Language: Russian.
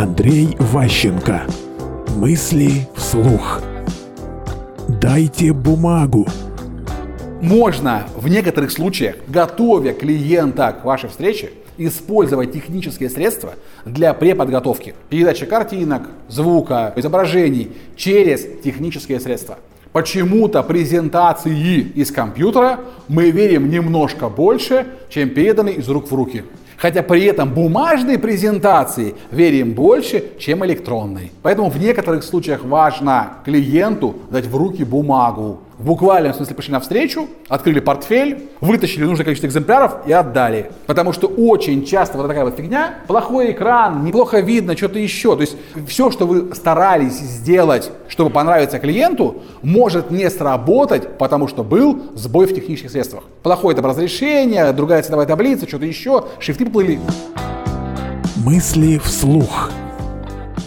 Андрей Ващенко. Мысли вслух. Дайте бумагу. Можно в некоторых случаях, готовя клиента к вашей встрече, использовать технические средства для преподготовки. Передача картинок, звука, изображений через технические средства. Почему-то презентации из компьютера мы верим немножко больше, чем переданные из рук в руки. Хотя при этом бумажные презентации верим больше, чем электронные. Поэтому в некоторых случаях важно клиенту дать в руки бумагу, в буквальном смысле пришли на встречу, открыли портфель, вытащили нужное количество экземпляров и отдали. Потому что очень часто вот такая вот фигня, плохой экран, неплохо видно, что-то еще. То есть все, что вы старались сделать, чтобы понравиться клиенту, может не сработать, потому что был сбой в технических средствах. Плохое там разрешение, другая цветовая таблица, что-то еще, шрифты поплыли. Мысли вслух.